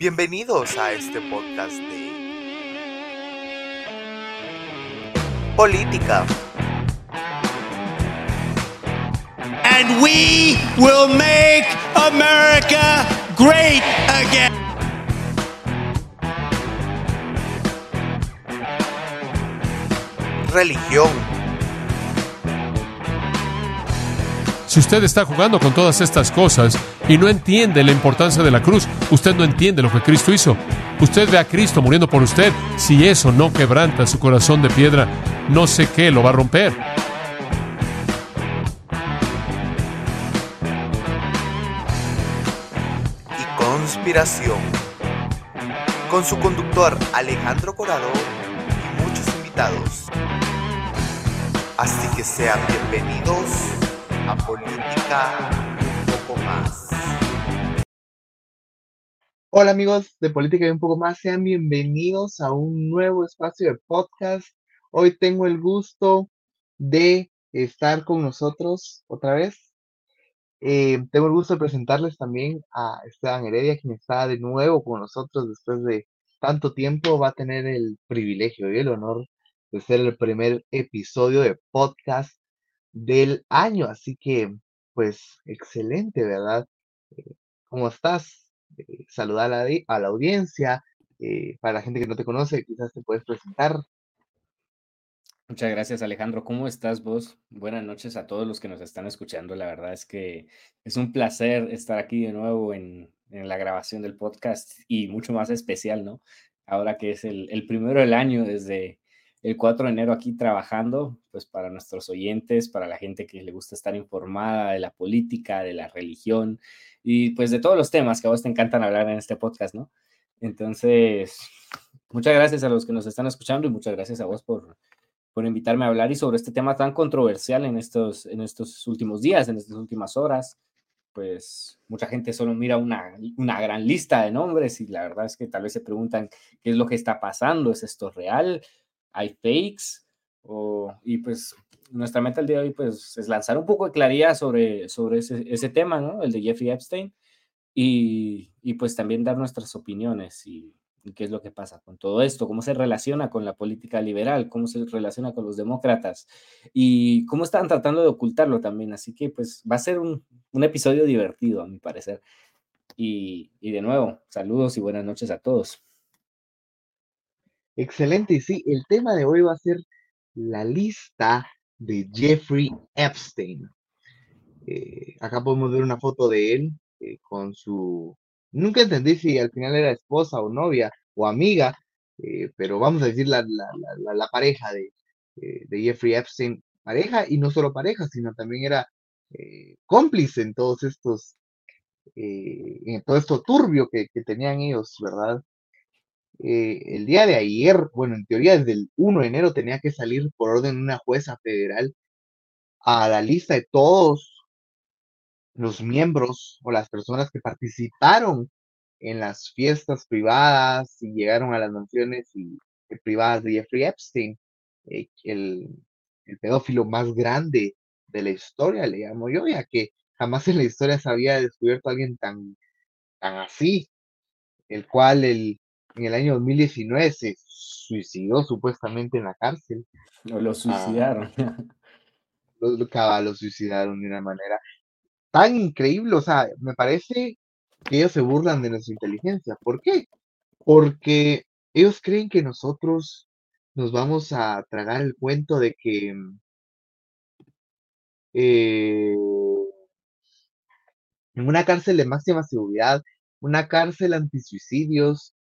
Bienvenidos a este podcast de política. And we will make America great again. religión, Si usted está jugando con todas estas cosas y no entiende la importancia de la cruz, usted no entiende lo que Cristo hizo. Usted ve a Cristo muriendo por usted. Si eso no quebranta su corazón de piedra, no sé qué lo va a romper. y conspiración. Con su conductor Alejandro Corado y muchos invitados. Así que sean bienvenidos a Política un poco más. Hola amigos de Política y un poco más, sean bienvenidos a un nuevo espacio de podcast. Hoy tengo el gusto de estar con nosotros otra vez. Eh, tengo el gusto de presentarles también a Esteban Heredia, quien está de nuevo con nosotros después de tanto tiempo. Va a tener el privilegio y el honor de ser el primer episodio de podcast del año. Así que, pues, excelente, ¿verdad? Eh, ¿Cómo estás? Eh, saludar a la, audiencia. eh, para la gente que no te conoce, quizás te puedes presentar. Muchas gracias, Alejandro. ¿Cómo estás vos? Buenas noches a todos los que nos están escuchando. La verdad es que es un placer estar aquí de nuevo en, en la grabación del podcast y mucho más especial, ¿no? Ahora que es el, el primero del año desde el 4 de enero aquí trabajando, pues para nuestros oyentes, para la gente que le gusta estar informada de la política, de la religión y pues de todos los temas que a vos te encantan hablar en este podcast, ¿no? Entonces, muchas gracias a los que nos están escuchando y muchas gracias a vos por, por invitarme a hablar y sobre este tema tan controversial en estos, en estos últimos días, en estas últimas horas. Pues mucha gente solo mira una, una gran lista de nombres y la verdad es que tal vez se preguntan qué es lo que está pasando, ¿es esto real? ¿Hay fakes? O, y pues nuestra meta el día de hoy pues es lanzar un poco de claridad sobre, sobre ese, tema, ¿no? El de Jeffrey Epstein y, y pues también dar nuestras opiniones y, y qué es lo que pasa con todo esto, cómo se relaciona con la política liberal, cómo se relaciona con los demócratas y cómo están tratando de ocultarlo también. Así que pues va a ser un, un episodio divertido, a mi parecer. Y, y de nuevo, saludos y buenas noches a todos. Excelente, y sí, el tema de hoy va a ser la lista de Jeffrey Epstein. Eh, acá podemos ver una foto de él eh, con su... Nunca entendí si al final era esposa o novia o amiga, eh, pero vamos a decir la, la, la, la- pareja de, de Jeffrey Epstein, pareja y no solo pareja, sino también era cómplice en todos estos, en todo esto turbio que, que tenían ellos, ¿verdad? Eh, el día de ayer, bueno, en teoría desde el 1 de enero tenía que salir por orden de una jueza federal a la lista de todos los miembros o las personas que participaron en las fiestas privadas y llegaron a las mansiones y, eh, privadas de Jeffrey Epstein, eh, el, el pedófilo más grande de la historia, le llamo yo, ya que jamás en la historia se había descubierto alguien tan, tan así, el cual el, en el año 2019 se suicidó supuestamente en la cárcel. O lo suicidaron. Lo, lo, cabal, lo suicidaron de una manera tan increíble, o sea, me parece que ellos se burlan de nuestra inteligencia. ¿Por qué? Porque ellos creen que nosotros nos vamos a tragar el cuento de que eh, en una cárcel de máxima seguridad, una cárcel antisuicidios,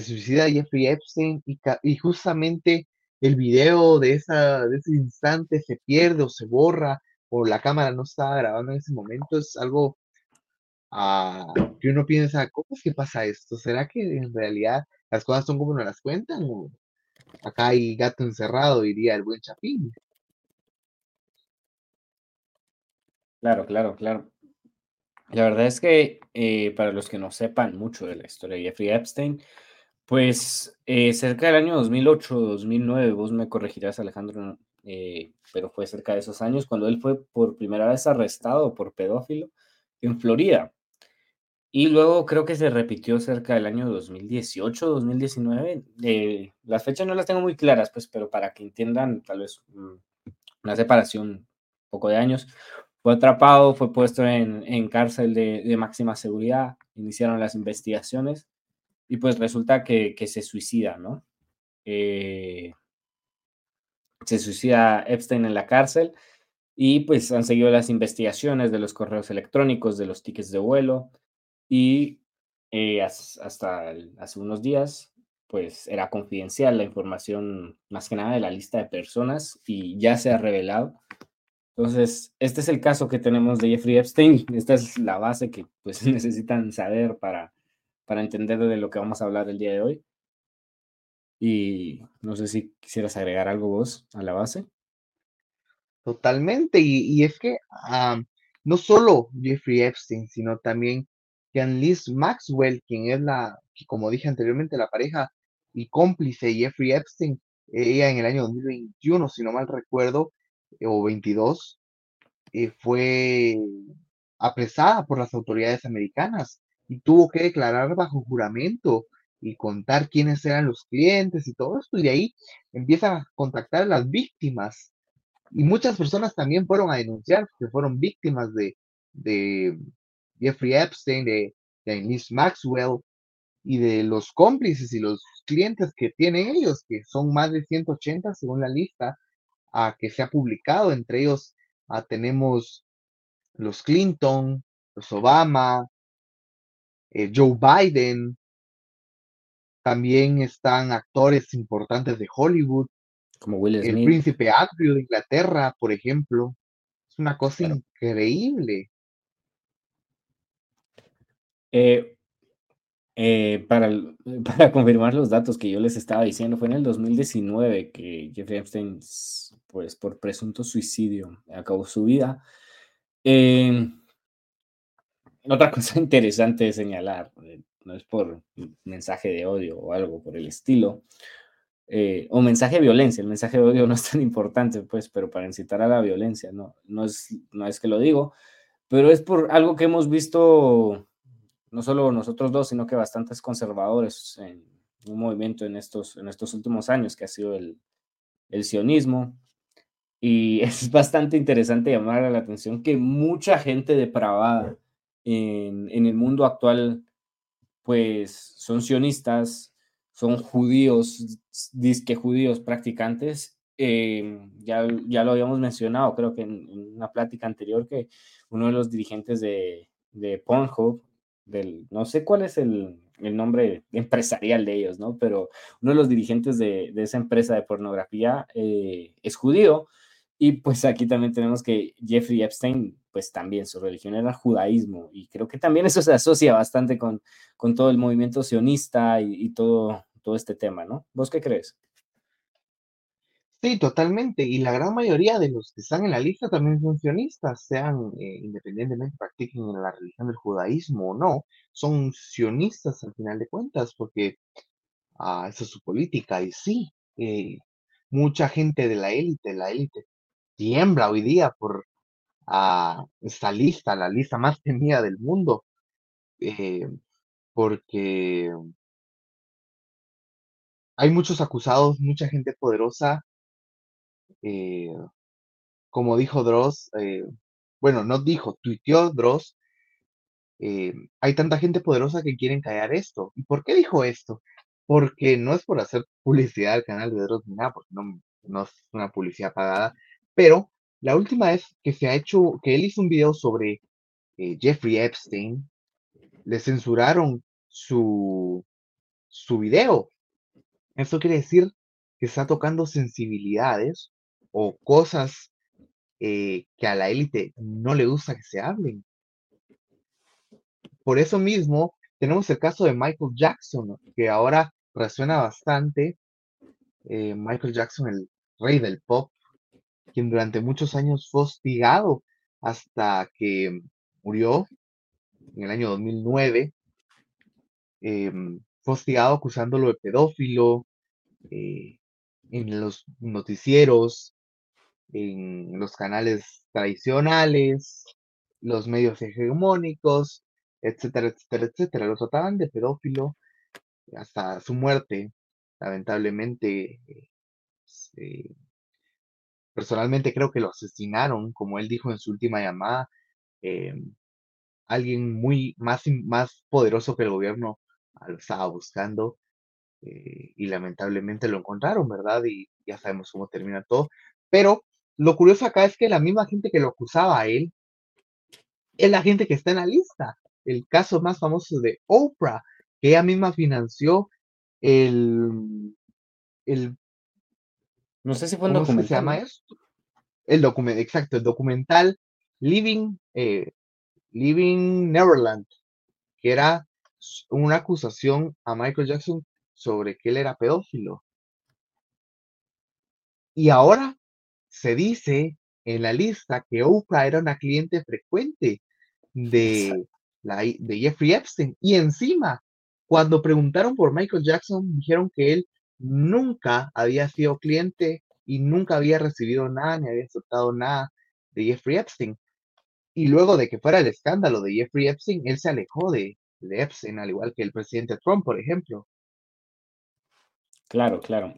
se suicida Jeffrey Epstein y, justamente el video de, de ese instante se pierde o se borra o la cámara no estaba grabando en ese momento, es algo ah, que uno piensa, ¿cómo es que pasa esto? ¿Será que en realidad las cosas son como nos las cuentan? ¿O acá hay gato encerrado, diría el buen Chapín? Claro, claro, claro. La verdad es que eh, para los que no sepan mucho de la historia de Jeffrey Epstein, pues eh, cerca del año 2008, 2009, vos me corregirás Alejandro, eh, pero fue cerca de esos años cuando él fue por primera vez arrestado por pedófilo en Florida. Y luego creo que se repitió cerca del año 2018, 2019. Eh, las fechas no las tengo muy claras, pues, pero para que entiendan tal vez mm, una separación poco de años. Fue atrapado, fue puesto en, cárcel de, máxima seguridad, iniciaron las investigaciones y pues resulta que, se suicida, ¿no? Eh, se suicida Epstein en la cárcel y pues han seguido las investigaciones de los correos electrónicos, de los tickets de vuelo y eh, hasta hace unos días pues era confidencial la información más que nada de la lista de personas y ya se ha revelado. Entonces, este es el caso que tenemos de Jeffrey Epstein. Esta es la base que pues necesitan saber para, para entender de lo que vamos a hablar el día de hoy. Y no sé si quisieras agregar algo vos a la base. Totalmente, y, es que no solo Jeffrey Epstein, sino también Liz Maxwell, quien es la, como dije anteriormente, la pareja y cómplice de Jeffrey Epstein, ella en el año 2021, si no mal recuerdo, eh, o 22, eh, fue apresada por las autoridades americanas y tuvo que declarar bajo juramento y contar quiénes eran los clientes y todo esto, y de ahí empieza a contactar a las víctimas. Y muchas personas también fueron a denunciar que fueron víctimas de, de Jeffrey Epstein, de, de Maxwell y de los cómplices y los clientes que tienen ellos, que son más de 180 según la lista a que se ha publicado. Entre ellos tenemos los Clinton, los Obama, eh, Joe Biden. También están actores importantes de Hollywood. Como Will Smith. El príncipe Andrew de Inglaterra, por ejemplo. Es una cosa increíble. Eh, eh, para, para confirmar los datos que yo les estaba diciendo, fue en el 2019 que Jeffrey Epstein, pues por presunto suicidio, acabó su vida. Eh, otra cosa interesante de señalar, no es por mensaje de odio o algo por el estilo, o mensaje de violencia, el mensaje de odio no es tan importante, pues, pero para incitar a la violencia, no, no, es, no es que lo digo, pero es por algo que hemos visto no solo nosotros dos, sino que bastantes conservadores en un movimiento en estos, en estos últimos años, que ha sido el, el sionismo. Y es bastante interesante llamar la atención que mucha gente depravada en, el mundo actual, pues son sionistas, son judíos, disque judíos practicantes. Eh, ya, ya lo habíamos mencionado, creo que en, en, una plática anterior, que uno de los dirigentes de, de Pornhub del, no sé cuál es el, el, nombre empresarial de ellos, ¿no? Pero uno de los dirigentes de, de esa empresa de pornografía eh, es judío. Y pues aquí también tenemos que Jeffrey Epstein, pues también su religión era judaísmo. Y creo que también eso se asocia bastante con, con todo el movimiento sionista y, y todo, todo este tema, ¿no? ¿Vos qué crees? Sí, totalmente. Y la gran mayoría de los que están en la lista también son sionistas, sean eh, independientemente practiquen la religión del judaísmo o no, son sionistas al final de cuentas, porque ah, esa es su política. Y sí, eh, mucha gente de la élite, la élite tiembla hoy día por ah, esta lista, la lista más temida del mundo, eh, porque hay muchos acusados, mucha gente poderosa eh, como dijo Dross, eh, bueno, no dijo, tuiteó Dross, hay tanta gente poderosa que quieren callar esto. ¿Y por qué dijo esto? Porque no es por hacer publicidad al canal de Dross ni nada, porque no, no es una publicidad pagada, pero la última vez que se ha hecho, que él hizo un video sobre Jeffrey Epstein, le censuraron su, su video. Eso quiere decir que está tocando sensibilidades o cosas eh, que a la élite no le gusta que se hablen. Por eso mismo tenemos el caso de Michael Jackson, que ahora resuena bastante. Eh, Michael Jackson, el rey del pop, quien durante muchos años fue hostigado hasta que murió en el año 2009. Em, fue hostigado acusándolo de pedófilo eh, en los noticieros, en los canales tradicionales, los medios hegemónicos, etcétera, etcétera, etcétera. Lo trataban de pedófilo hasta su muerte. Lamentablemente, eh, personalmente creo que lo asesinaron, como él dijo en su última llamada. em, alguien muy más, más poderoso que el gobierno ah, lo estaba buscando eh, y lamentablemente lo encontraron, ¿verdad? Y ya sabemos cómo termina todo. Pero lo curioso acá es que la misma gente que lo acusaba a él es la gente que está en la lista. El caso más famoso de Oprah, que ella misma financió el, el No sé si fue un ¿cómo que se documental, llama esto? El documental, exacto, el documental Living, eh, Living Neverland, que era una acusación a Michael Jackson sobre que él era pedófilo. Y ahora se dice en la lista que Oprah era una cliente frecuente de, la, de Jeffrey Epstein. Y encima, cuando preguntaron por Michael Jackson, dijeron que él nunca había sido cliente y nunca había recibido nada ni había aceptado nada de Jeffrey Epstein. Y luego de que fuera el escándalo de Jeffrey Epstein, él se alejó de, de Epstein, al igual que el presidente Trump, por ejemplo. Claro, claro.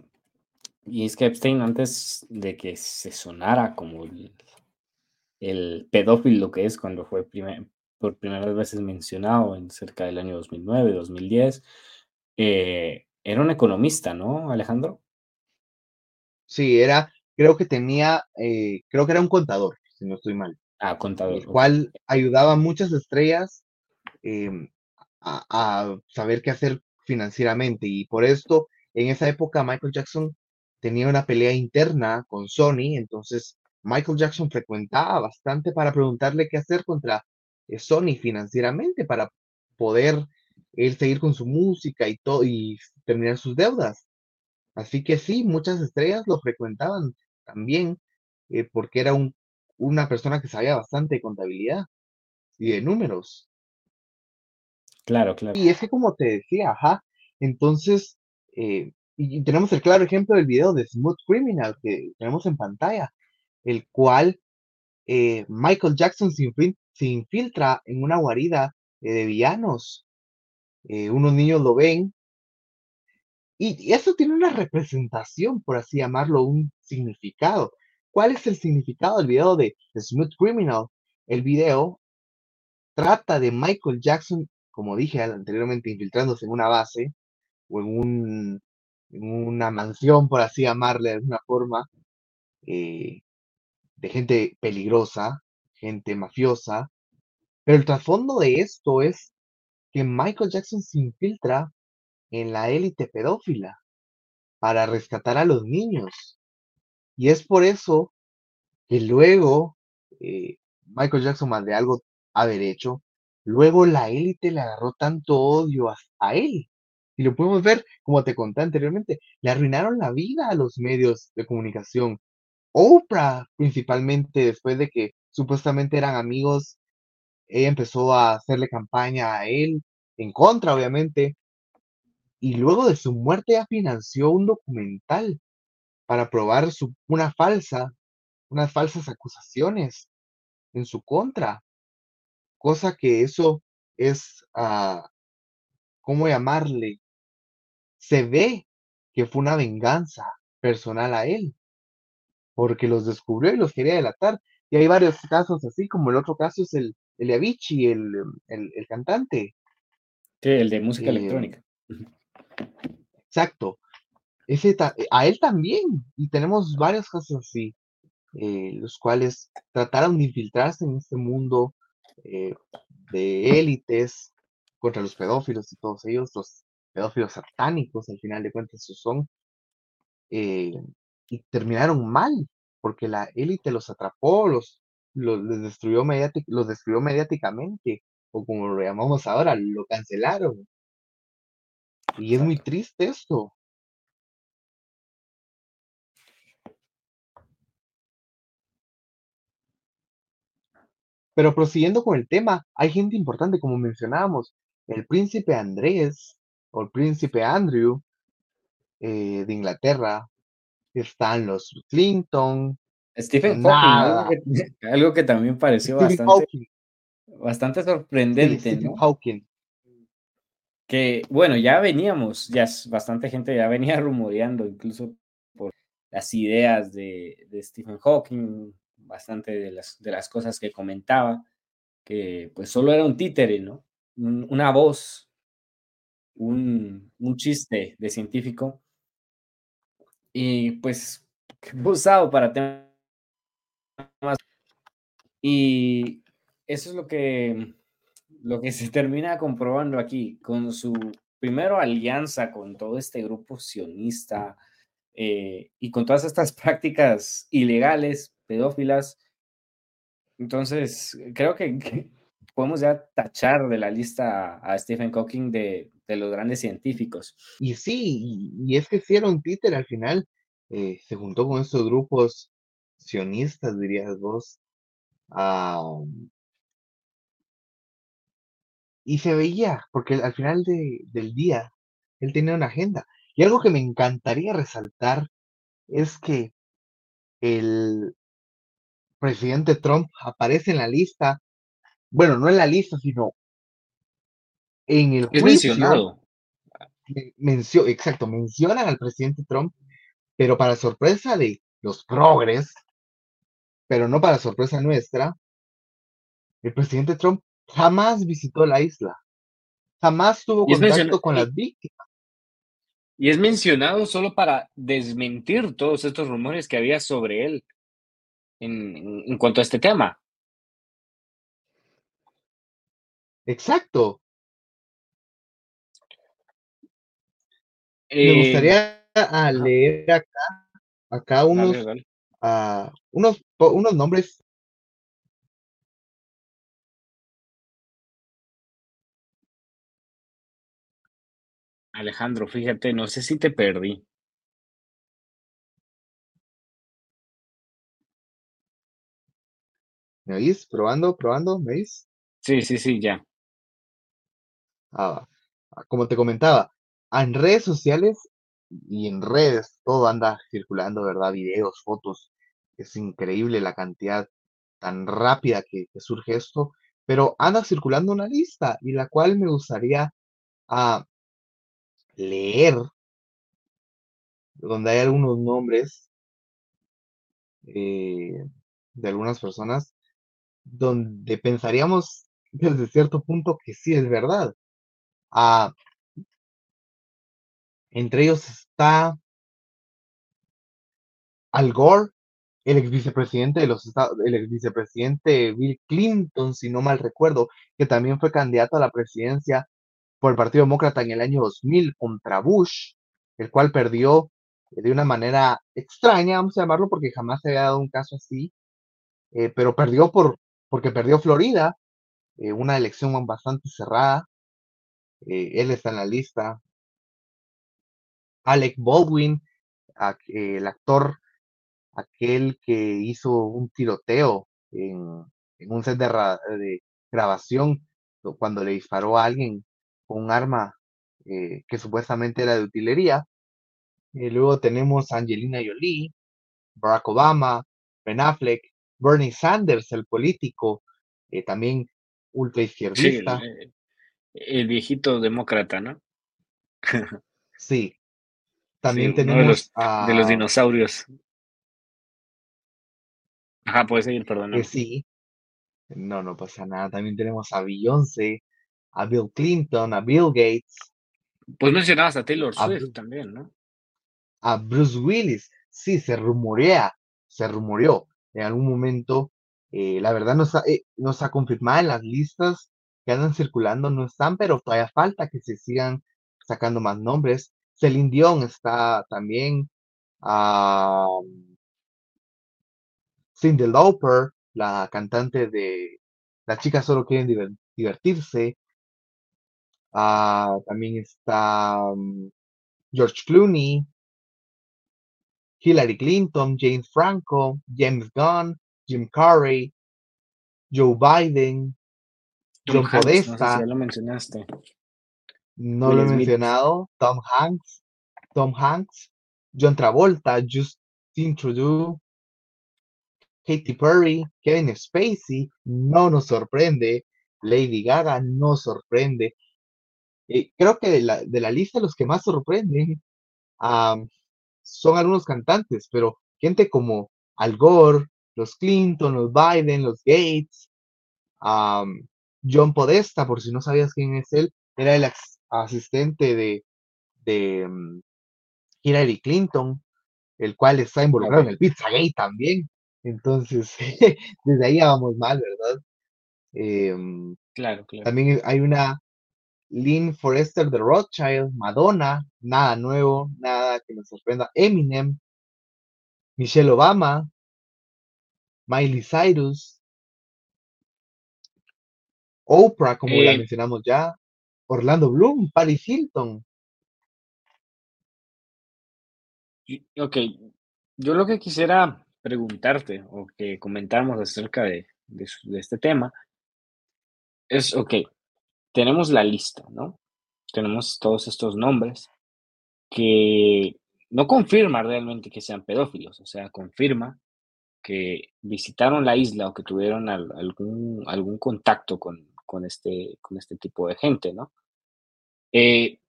Y es que Epstein, antes de que se sonara como el, pedófilo que es cuando fue por primeras veces mencionado en cerca del año 2009, 2010, eh, era un economista, ¿no, Alejandro? Sí, era, creo que tenía, eh, creo que era un contador, si no estoy mal. Ah, contador. el cual ayudaba a muchas estrellas em, a, a saber qué hacer financieramente. Y por esto, en esa época, Michael Jackson tenía una pelea interna con Sony, entonces Michael Jackson frecuentaba bastante para preguntarle qué hacer contra eh, Sony financieramente, para poder él seguir con su música y todo y terminar sus deudas. Así que sí, muchas estrellas lo frecuentaban también, eh, porque era un, una persona que sabía bastante de contabilidad y de números. Claro, claro. Y es que como te decía, ajá, entonces, eh, y, tenemos el claro ejemplo del video de Smooth Criminal que tenemos en pantalla, el cual eh, Michael Jackson se infiltra en una guarida eh, de villanos. Eh, unos niños lo ven y, eso tiene una representación, por así llamarlo, un significado. ¿Cuál es el significado del video de Smooth Criminal? El video trata de Michael Jackson, como dije anteriormente, infiltrándose en una base o en, un, en una mansión, por así llamarle de alguna forma, eh, de gente peligrosa, gente mafiosa. Pero el trasfondo de esto es que Michael Jackson se infiltra en la élite pedófila para rescatar a los niños. Y es por eso que luego eh, Michael Jackson, más de algo haber hecho, luego la élite le agarró tanto odio a, a él. Y lo podemos ver, como te conté anteriormente, le arruinaron la vida a los medios de comunicación. Oprah, principalmente, después de que supuestamente eran amigos, ella empezó a hacerle campaña a él, en contra, obviamente, y luego de su muerte ella financió un documental para probar su, una falsa, unas falsas acusaciones en su contra, cosa que eso es, ah, ¿cómo llamarle? Se ve que fue una venganza personal a él, porque los descubrió y los quería delatar. Y hay varios casos así, como el otro caso es el, el Avicii, el, el, el cantante. Sí, el de música Eh, electrónica. Exacto. Ese ta- a él también. Y tenemos varios casos así, eh, los cuales trataron de infiltrarse en este mundo eh, de élites contra los pedófilos y todos ellos, los pedófilos satánicos, al final de cuentas, esos son, eh, y terminaron mal, porque la élite los atrapó, los, los, les destruyó los destruyó mediáticamente, o como lo llamamos ahora, lo cancelaron. Y es muy triste esto. Pero prosiguiendo con el tema, hay gente importante, como mencionábamos, el príncipe Andrés o el príncipe Andrew eh, de Inglaterra, están los Clinton, Stephen Hawking, algo que, algo que también pareció Stephen bastante, Hawking, bastante Sí, sorprendente, Stephen ¿no? Hawking. Que, bueno, ya veníamos, ya es- bastante gente ya venía rumoreando, incluso por las ideas de, de Stephen Hawking, bastante de las, de las cosas que comentaba, que pues solo era un títere, ¿no? Un- una voz, un, un chiste de científico, y pues usado para temas. Y eso es lo que, lo que se termina comprobando aquí, con su primero alianza con todo este grupo sionista eh, y con todas estas prácticas ilegales, pedófilas. Entonces, creo que, podemos ya tachar de la lista a, Stephen Hawking de, de los grandes científicos. Y sí, y, es que un títer al final. eh, se juntó con estos grupos sionistas, dirías vos. y se veía, porque al final de- del día él tenía una agenda. Y algo que me encantaría resaltar es que el presidente Trump aparece en la lista, bueno, no en la lista, sino en el Es juicio. mencionado. men- mencio- exacto, mencionan al presidente Trump, pero para sorpresa de los progres, pero no para sorpresa nuestra, el presidente Trump jamás visitó la isla, jamás tuvo contacto con las víctimas. y es mencionado solo para desmentir todos estos rumores que había sobre él en, en- en cuanto a este tema. Exacto. Me Eh, gustaría ah, leer acá, acá unos, dale, dale. Ah, unos, unos nombres Alejandro, fíjate, no sé si te perdí. ¿Me oís? Probando, probando, ¿me oís? Sí, sí, sí, ya. Ah, ah, como te comentaba, en redes sociales y en redes todo anda circulando, ¿verdad? Videos, fotos. Es increíble la cantidad tan rápida que, surge esto, pero anda circulando una lista y la cual me gustaría ah, leer, donde hay algunos nombres eh, de algunas personas, donde pensaríamos desde cierto punto que sí es verdad. Ah, entre ellos está Al Gore, el ex vicepresidente de los Estados, el ex vicepresidente Bill Clinton, si no mal recuerdo, que también fue candidato a la presidencia por el Partido Demócrata en el año 2000 contra Bush, el cual perdió eh, de una manera extraña, vamos a llamarlo, porque jamás se había dado un caso así, eh, pero perdió por, porque perdió Florida, eh, una elección bastante cerrada. él está en la lista. Alec Baldwin, el actor aquel que hizo un tiroteo en, en un set de, ra- de grabación cuando le disparó a alguien con un arma eh, que supuestamente era de utilería. Y luego tenemos a Angelina Jolie, Barack Obama, Ben Affleck, Bernie Sanders, el político, eh, también ultra Sí, el, izquierdista. eh, el viejito demócrata, ¿no? Sí. Sí, También de tenemos de los dinosaurios. Ajá, puedes seguir, eh, perdóname. sí, no, no pasa nada. También tenemos a Beyoncé, a Bill Clinton, a Bill Gates, Pues mencionabas a Taylor a, Swift Bru- también, ¿no? a Bruce Willis. Sí, se rumorea, se rumoreó en algún momento. eh, la verdad no está, eh, no está confirmada en las listas que andan circulando, no están, pero todavía falta que se sigan sacando más nombres. Celine Dion está también. a Cyndi Lauper, la cantante de Las chicas solo quieren diver- divertirse. ah, también está mm, George Clooney, Hillary Clinton, James Franco, James Gunn, Jim Carrey, Joe Biden, Tom John Hanks, no sé si Podesta, ya lo mencionaste. no lo Will he Smith. mencionado, Tom Hanks, Tom Hanks, John Travolta, Justin Trudeau, Katy Perry, Kevin Spacey, no nos sorprende, Lady Gaga no sorprende. Eh, creo que de la, de la lista los que más sorprenden son algunos cantantes, pero gente como Al Gore, los Clinton, los Biden, los Gates, John Podesta, por si no sabías quién es él, era el asistente de, de mm, Hillary Clinton, el cual está involucrado en el Pizzagate también. Entonces, desde ahí vamos mal, ¿verdad? Em, claro, claro. También hay una Lynn Forrester de Rothschild, Madonna, nada nuevo, nada que nos sorprenda. Eminem, Michelle Obama, Miley Cyrus, Oprah, como la eh, mencionamos ya, Orlando Bloom, Paris Hilton. Ok, yo lo que quisiera preguntarte o que comentáramos acerca de, este tema es, ok, tenemos la lista, ¿no? Tenemos todos estos nombres que no confirma realmente que sean pedófilos, o sea, confirma que visitaron la isla o que tuvieron algún, algún contacto con, con, este, con este tipo de gente, ¿no? Eh,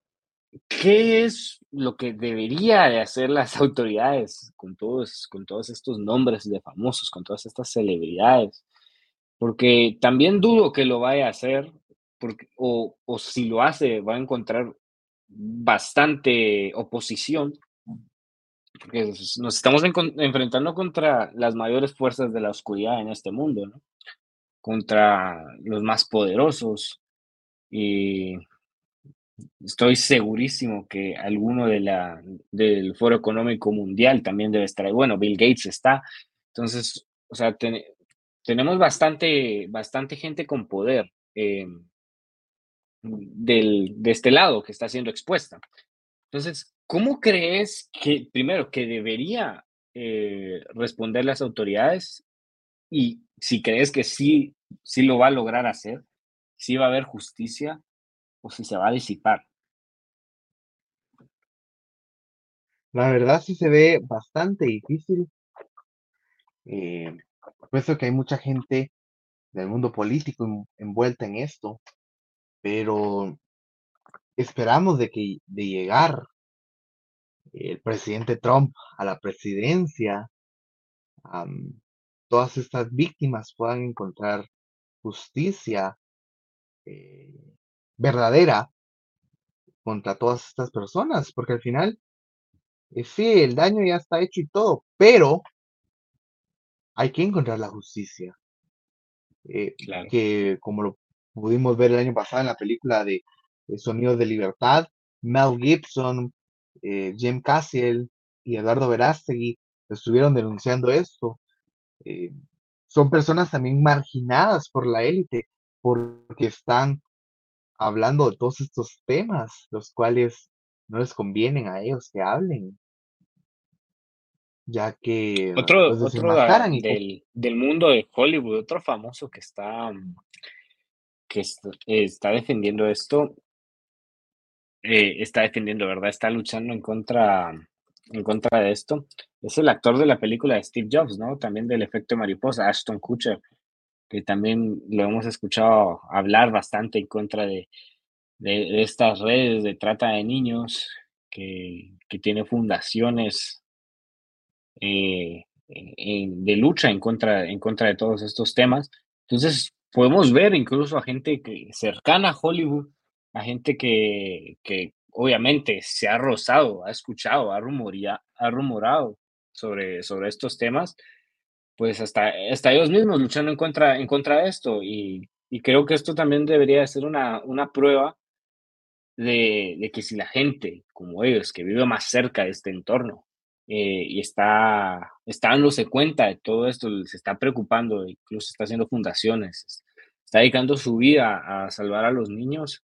¿Qué es lo que debería de hacer las autoridades con todos, con todos estos nombres de famosos, con todas estas celebridades? Porque también dudo que lo vaya a hacer, porque, o, o si lo hace va a encontrar bastante oposición, porque nos estamos enfrentando contra las mayores fuerzas de la oscuridad en este mundo, ¿no? contra los más poderosos. Y estoy segurísimo que alguno de la, del Foro Económico Mundial también debe estar ahí. Bueno, Bill Gates está. Entonces, o sea, tenemos bastante, bastante gente con poder eh, del, de este lado que está siendo expuesta. Entonces, ¿cómo crees que, primero, que debería eh, responder las autoridades? Y si crees que sí, sí lo va a lograr hacer, si va a haber justicia o si se va a disipar. La verdad sí se ve bastante difícil. Eh, puesto que hay mucha gente del mundo político envuelta en esto, pero esperamos de que de llegar el presidente Trump a la presidencia, todas estas víctimas puedan encontrar justicia eh, verdadera contra todas estas personas, porque al final, eh, sí, el daño ya está hecho y todo, pero hay que encontrar la justicia. Eh, que como lo pudimos ver el año pasado en la película de, Sonidos de Libertad, Mel Gibson, eh, Jim Cassiel y Eduardo Verástegui estuvieron denunciando esto. Eh, son personas también marginadas por la élite porque están hablando de todos estos temas, los cuales no les convienen a ellos que hablen, ya que otro, otro del, del, mundo de Hollywood, otro famoso que está que está defendiendo esto, eh, está defendiendo, ¿verdad? Está luchando en contra, en contra de esto. Es el actor de la película de Steve Jobs, ¿no? También del efecto mariposa, Ashton Kutcher, que también lo hemos escuchado hablar bastante en contra de, de, estas redes de trata de niños, que, que tiene fundaciones eh, de lucha en contra, en contra de todos estos temas. Entonces, podemos ver incluso a gente que, cercana a Hollywood, a gente que, que obviamente se ha rozado, ha escuchado, ha, rumoria, ha rumorado sobre, sobre estos temas, pues hasta, hasta ellos mismos luchando en contra, en contra de esto. Y, y creo que esto también debería ser una, una prueba de, de, que si la gente como ellos, que vive más cerca de este entorno, eh, y está, está dándose cuenta de todo esto, se está preocupando, incluso está haciendo fundaciones, está dedicando su vida a salvar a los niños,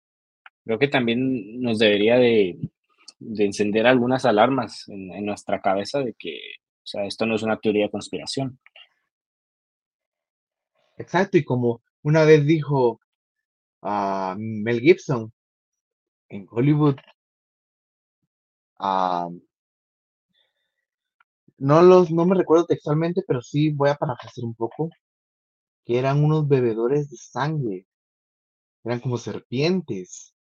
creo que también nos debería de, de encender algunas alarmas en, nuestra cabeza de que o sea, esto no es una teoría de conspiración. Exacto, y como una vez dijo uh, Mel Gibson, en Hollywood, uh, no, los, no me recuerdo textualmente, pero sí voy a parafrasear un poco, que eran unos bebedores de sangre eran como serpientes,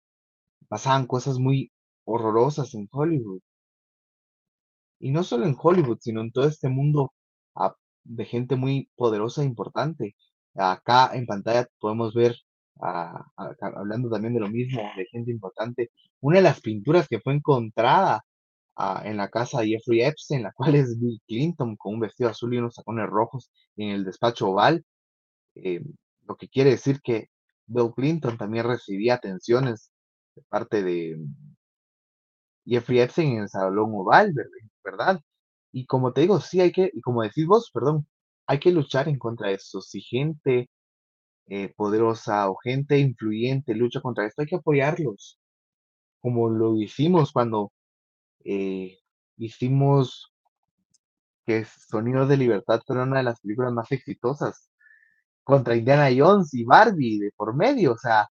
pasaban cosas muy horrorosas en Hollywood. Y no solo en Hollywood, sino en todo este mundo ah, de gente muy poderosa e importante. Acá en pantalla podemos ver, ah, hablando también de lo mismo, de gente importante, una de las pinturas que fue encontrada ah, en la casa de Jeffrey Epstein, la cual es Bill Clinton con un vestido azul y unos tacones rojos en el despacho oval, eh, lo que quiere decir que Bill Clinton también recibía atenciones de parte de Jeffrey Epstein en el Salón Oval, ¿verdad? Y como te digo, sí hay que, y como decís vos, perdón, hay que luchar en contra de eso. Si gente eh, poderosa o gente influyente lucha contra esto, hay que apoyarlos. Como lo hicimos cuando eh, hicimos que Sonidos de Libertad fuera una de las películas más exitosas contra Indiana Jones y Barbie de por medio. O sea,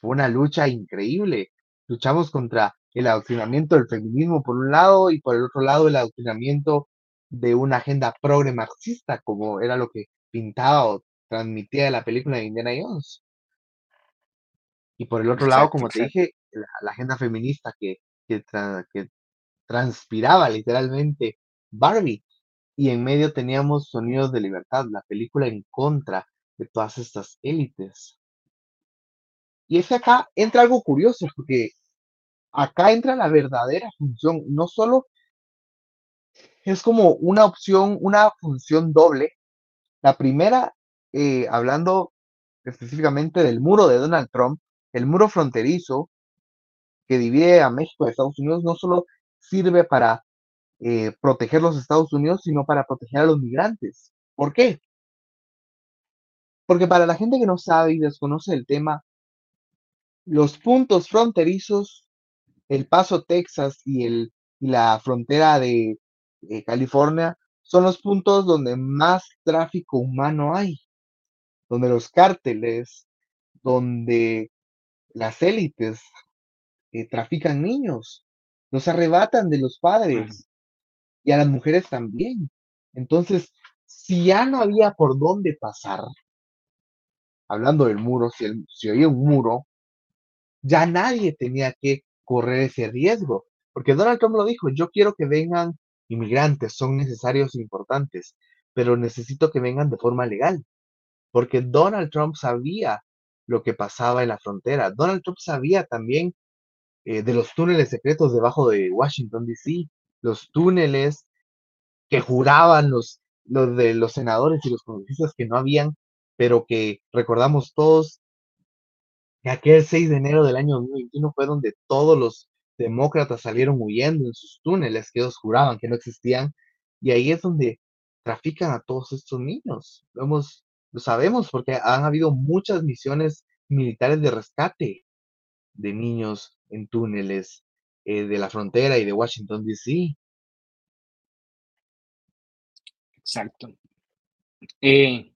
fue una lucha increíble. Luchamos contra el adoctrinamiento del feminismo por un lado y por el otro lado el adoctrinamiento de una agenda progre marxista, como era lo que pintaba o transmitía la película de Indiana Jones. Y por el otro lado, como te dije, la, agenda feminista que, que, que transpiraba literalmente Barbie. Y en medio teníamos Sonidos de Libertad, la película en contra de todas estas élites. Y es que acá entra algo curioso, porque acá entra la verdadera función, no solo es como una opción, una función doble. La primera, eh, hablando específicamente del muro de Donald Trump, el muro fronterizo que divide a México de Estados Unidos, no solo sirve para eh, proteger los Estados Unidos, sino para proteger a los migrantes. ¿Por qué? Porque para la gente que no sabe y desconoce el tema, los puntos fronterizos, El Paso, Texas y, el, y la frontera de eh, California, son los puntos donde más tráfico humano hay, donde los cárteles, donde las élites eh, trafican niños, los arrebatan de los padres y a las mujeres también. Entonces, si ya no había por dónde pasar, hablando del muro, si, el, si había un muro, ya nadie tenía que correr ese riesgo, porque Donald Trump lo dijo, yo quiero que vengan inmigrantes, son necesarios e importantes, pero necesito que vengan de forma legal, porque Donald Trump sabía lo que pasaba en la frontera. Donald Trump sabía también eh, de los túneles secretos debajo de Washington, D.C., los túneles que juraban los, los de los senadores y los congresistas que no habían, pero que recordamos todos que aquel 6 de enero del año 2021 fue donde todos los demócratas salieron huyendo en sus túneles que ellos juraban que no existían, y ahí es donde trafican a todos estos niños. Lo, lo sabemos porque han habido muchas misiones militares de rescate de niños en túneles eh, de la frontera y de Washington, D.C. Exacto. Eh,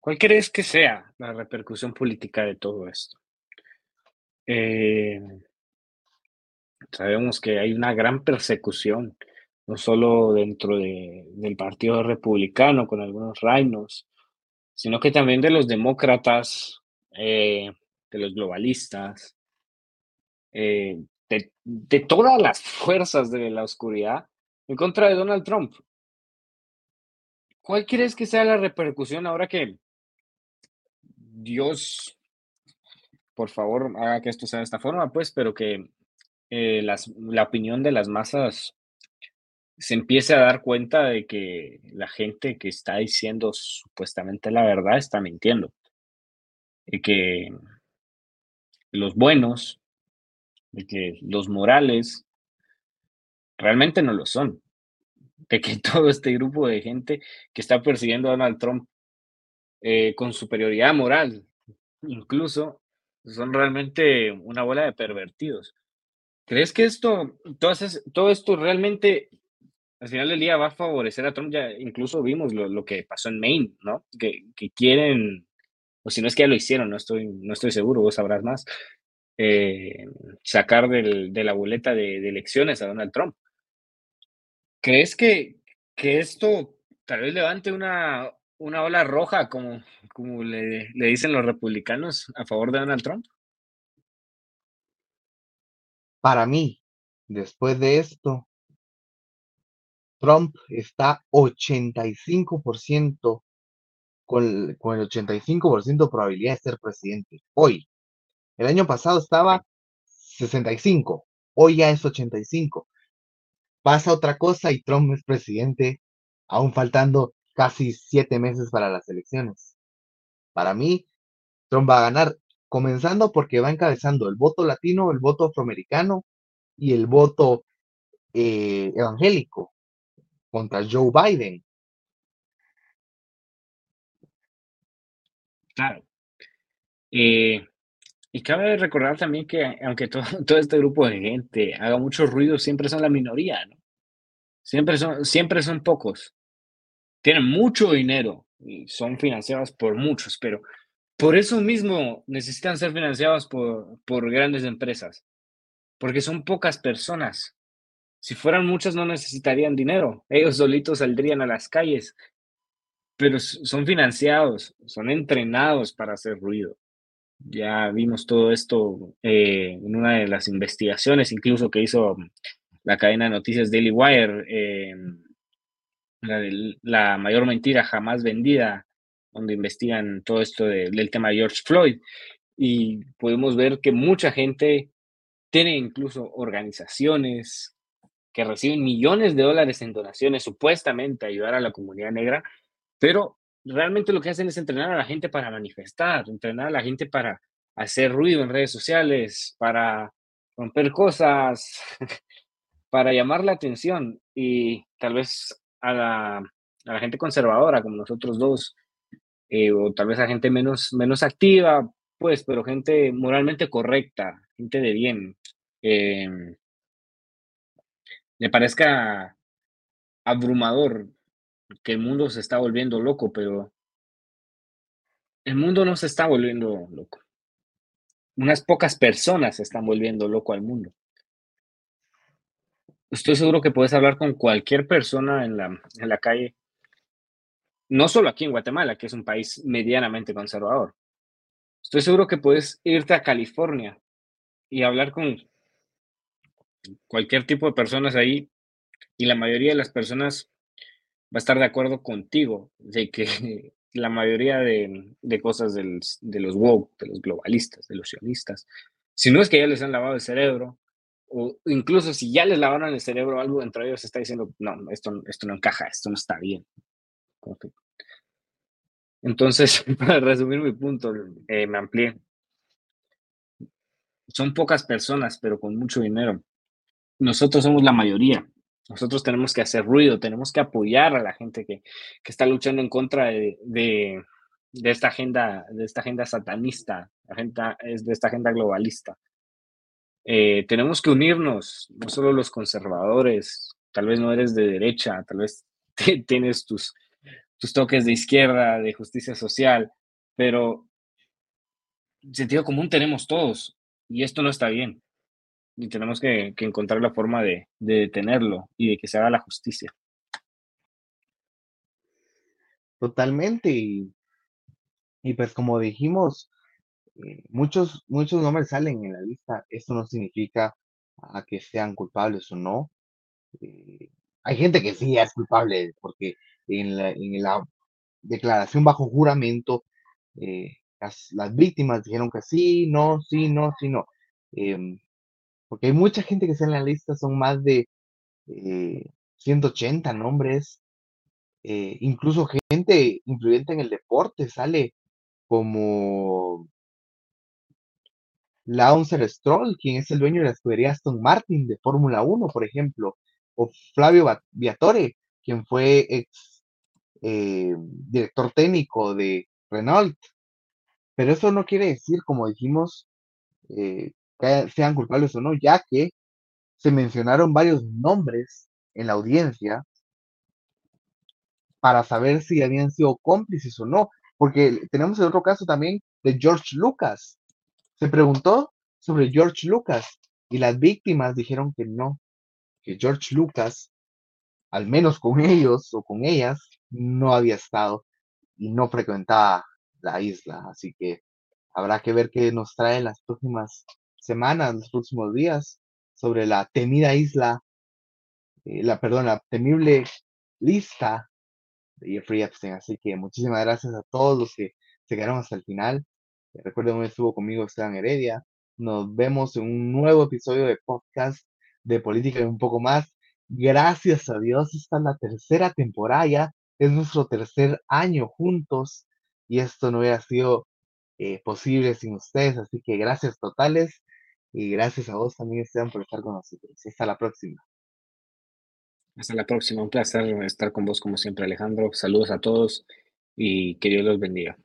¿Cuál crees que sea la repercusión política de todo esto? Eh, sabemos que hay una gran persecución, no solo dentro del Partido Republicano con algunos reinos, sino que también de los demócratas, de los globalistas, de, de, todas las fuerzas de la oscuridad en contra de Donald Trump. ¿Cuál crees que sea la repercusión ahora que Dios, por favor, haga que esto sea de esta forma, pues, pero que eh, las, la opinión de las masas se empiece a dar cuenta de que la gente que está diciendo supuestamente la verdad está mintiendo. Y que los buenos, de que los morales realmente no lo son de que todo este grupo de gente que está persiguiendo a Donald Trump eh, con superioridad moral, incluso, son realmente una bola de pervertidos. ¿Crees que esto, todo, todo esto realmente al final del día va a favorecer a Trump? Ya incluso vimos lo, que pasó en Maine, ¿no? Que, quieren, o si no es que ya lo hicieron, no estoy, no estoy seguro, vos sabrás más, eh, sacar de la boleta de elecciones a Donald Trump. ¿Crees que, que esto tal vez levante una una ola roja, como, como le, le dicen los republicanos, a favor de Donald Trump? Para mí, después de esto, Trump está 85% con, con el 85% de probabilidad de ser presidente. Hoy. El año pasado estaba 65. Hoy ya es 85. Pasa otra cosa y Trump es presidente, aún faltando casi siete meses para las elecciones. Para mí, Trump va a ganar, comenzando porque va encabezando el voto latino, el voto afroamericano y el voto eh, evangélico contra Joe Biden. Claro. Eh, y cabe recordar también que aunque todo, este grupo de gente haga mucho ruido, siempre son la minoría, ¿no? Siempre son, siempre son pocos. Tienen mucho dinero y son financiados por muchos, pero por eso mismo necesitan ser financiados por, por grandes empresas, porque son pocas personas. Si fueran muchas no necesitarían dinero, ellos solitos saldrían a las calles, pero son financiados, son entrenados para hacer ruido. Ya vimos todo esto eh, en una de las investigaciones, incluso que hizo la cadena de noticias Daily Wire, eh, la, la, mayor mentira jamás vendida, donde investigan todo esto de, del tema de George Floyd. Y podemos ver que mucha gente tiene incluso organizaciones que reciben millones de dólares en donaciones, supuestamente ayudar a la comunidad negra, pero realmente lo que hacen es entrenar a la gente para manifestar, entrenar a la gente para hacer ruido en redes sociales, para romper cosas, para llamar la atención y tal vez a la, a la gente conservadora como nosotros dos, eh, o tal vez a gente menos, menos activa, pues, pero gente moralmente correcta, gente de bien, eh, le parezca abrumador que el mundo se está volviendo loco, pero el mundo no se está volviendo loco. Unas pocas personas se están volviendo loco al mundo. Estoy seguro que puedes hablar con cualquier persona en la, en la calle, no solo aquí en Guatemala, que es un país medianamente conservador. Estoy seguro que puedes irte a California y hablar con cualquier tipo de personas ahí y la mayoría de las personas va a estar de acuerdo contigo de que la mayoría de, de cosas del, de los woke, de los globalistas, de los sionistas, si no es que ya les han lavado el cerebro, o incluso si ya les lavaron el cerebro, algo entre ellos está diciendo, no, esto, esto no encaja, esto no está bien. Entonces, para resumir mi punto, eh, me amplié. Son pocas personas, pero con mucho dinero. Nosotros somos la mayoría. Nosotros tenemos que hacer ruido, tenemos que apoyar a la gente que, que está luchando en contra de, de, esta agenda, de esta agenda satanista, agenda, de esta agenda globalista. Eh, tenemos que unirnos, no solo los conservadores, tal vez no eres de derecha, tal vez tienes tus, tus toques de izquierda, de justicia social, pero sentido común tenemos todos y esto no está bien y tenemos que, encontrar la forma de, de, detenerlo y de que se haga la justicia. Totalmente. Y, y pues como dijimos, eh, muchos, muchos nombres salen en la lista. Esto no significa a que sean culpables o no. Eh, hay gente que sí es culpable porque en la, declaración bajo juramento eh, las, víctimas dijeron que sí, no, sí, no, sí, no. Eh, porque hay mucha gente que está en la lista, son más de eh, 180 nombres, eh, incluso gente influyente en el deporte sale como Lance Stroll, quien es el dueño de la escudería Aston Martin de Fórmula 1, por ejemplo, o Flavio Viatore, quien fue ex eh, director técnico de Renault. Pero eso no quiere decir, como dijimos, eh, que sean culpables o no, ya que se mencionaron varios nombres en la audiencia para saber si habían sido cómplices o no, porque tenemos el otro caso también de George Lucas. Se preguntó sobre George Lucas y las víctimas dijeron que no, que George Lucas, al menos con ellos o con ellas, no había estado. y no frecuentaba la isla. Así que habrá que ver qué nos trae las próximas semanas, los próximos días, sobre la temida isla, eh, la, perdón, la temible lista de Jeffrey Epstein. Así que muchísimas gracias a todos los que se quedaron hasta el final. Recuerden, hoy estuvo conmigo Esteban Heredia. Nos vemos en un nuevo episodio de podcast de política y un poco más. Gracias a Dios, esta es la tercera temporada es nuestro tercer año juntos y esto no hubiera sido eh, posible sin ustedes, así que gracias totales y gracias a vos también, Esteban, por estar con nosotros. Hasta la próxima. Hasta la próxima, un placer estar con vos como siempre, Alejandro. Saludos a todos y que Dios los bendiga.